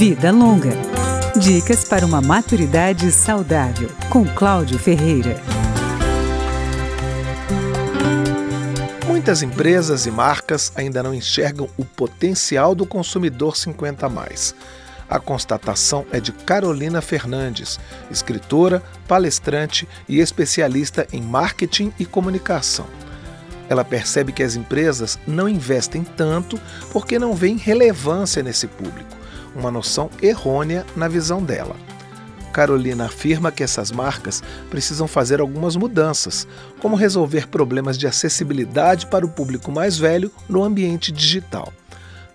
Vida Longa. Dicas para uma maturidade saudável, com Cláudio Ferreira. Muitas empresas e marcas ainda não enxergam o potencial do consumidor 50 mais. A constatação é de Carolina Fernandes, escritora, palestrante e especialista em marketing e comunicação. Ela percebe que as empresas não investem tanto porque não veem relevância nesse público uma noção errônea na visão dela. Carolina afirma que essas marcas precisam fazer algumas mudanças, como resolver problemas de acessibilidade para o público mais velho no ambiente digital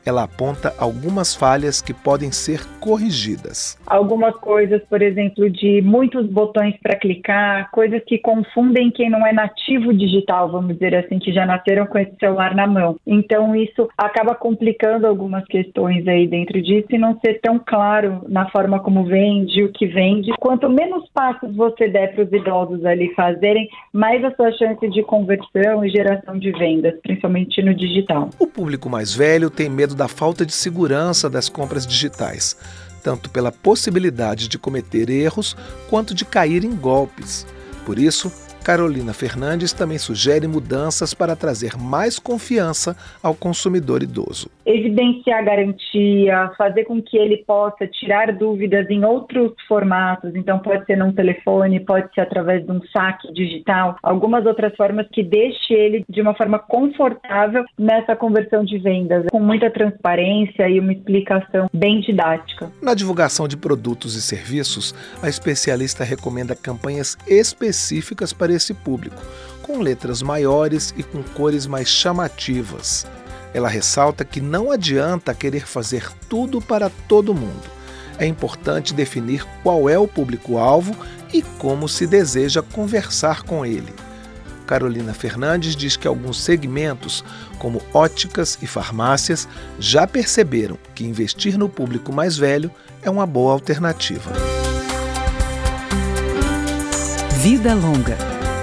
ela aponta algumas falhas que podem ser corrigidas. Algumas coisas, por exemplo, de muitos botões para clicar, coisas que confundem quem não é nativo digital, vamos dizer assim, que já nasceram com esse celular na mão. Então isso acaba complicando algumas questões aí dentro disso e não ser tão claro na forma como vende, o que vende. Quanto menos passos você der para os idosos ali fazerem, mais a sua chance de conversão e geração de vendas, principalmente no digital. O público mais velho tem medo da falta de segurança das compras digitais, tanto pela possibilidade de cometer erros quanto de cair em golpes. Por isso, Carolina Fernandes também sugere mudanças para trazer mais confiança ao consumidor idoso. Evidenciar garantia, fazer com que ele possa tirar dúvidas em outros formatos, então pode ser num telefone, pode ser através de um saque digital, algumas outras formas que deixe ele de uma forma confortável nessa conversão de vendas, com muita transparência e uma explicação bem didática. Na divulgação de produtos e serviços, a especialista recomenda campanhas específicas para esse público, com letras maiores e com cores mais chamativas. Ela ressalta que não adianta querer fazer tudo para todo mundo. É importante definir qual é o público-alvo e como se deseja conversar com ele. Carolina Fernandes diz que alguns segmentos, como óticas e farmácias, já perceberam que investir no público mais velho é uma boa alternativa. Vida Longa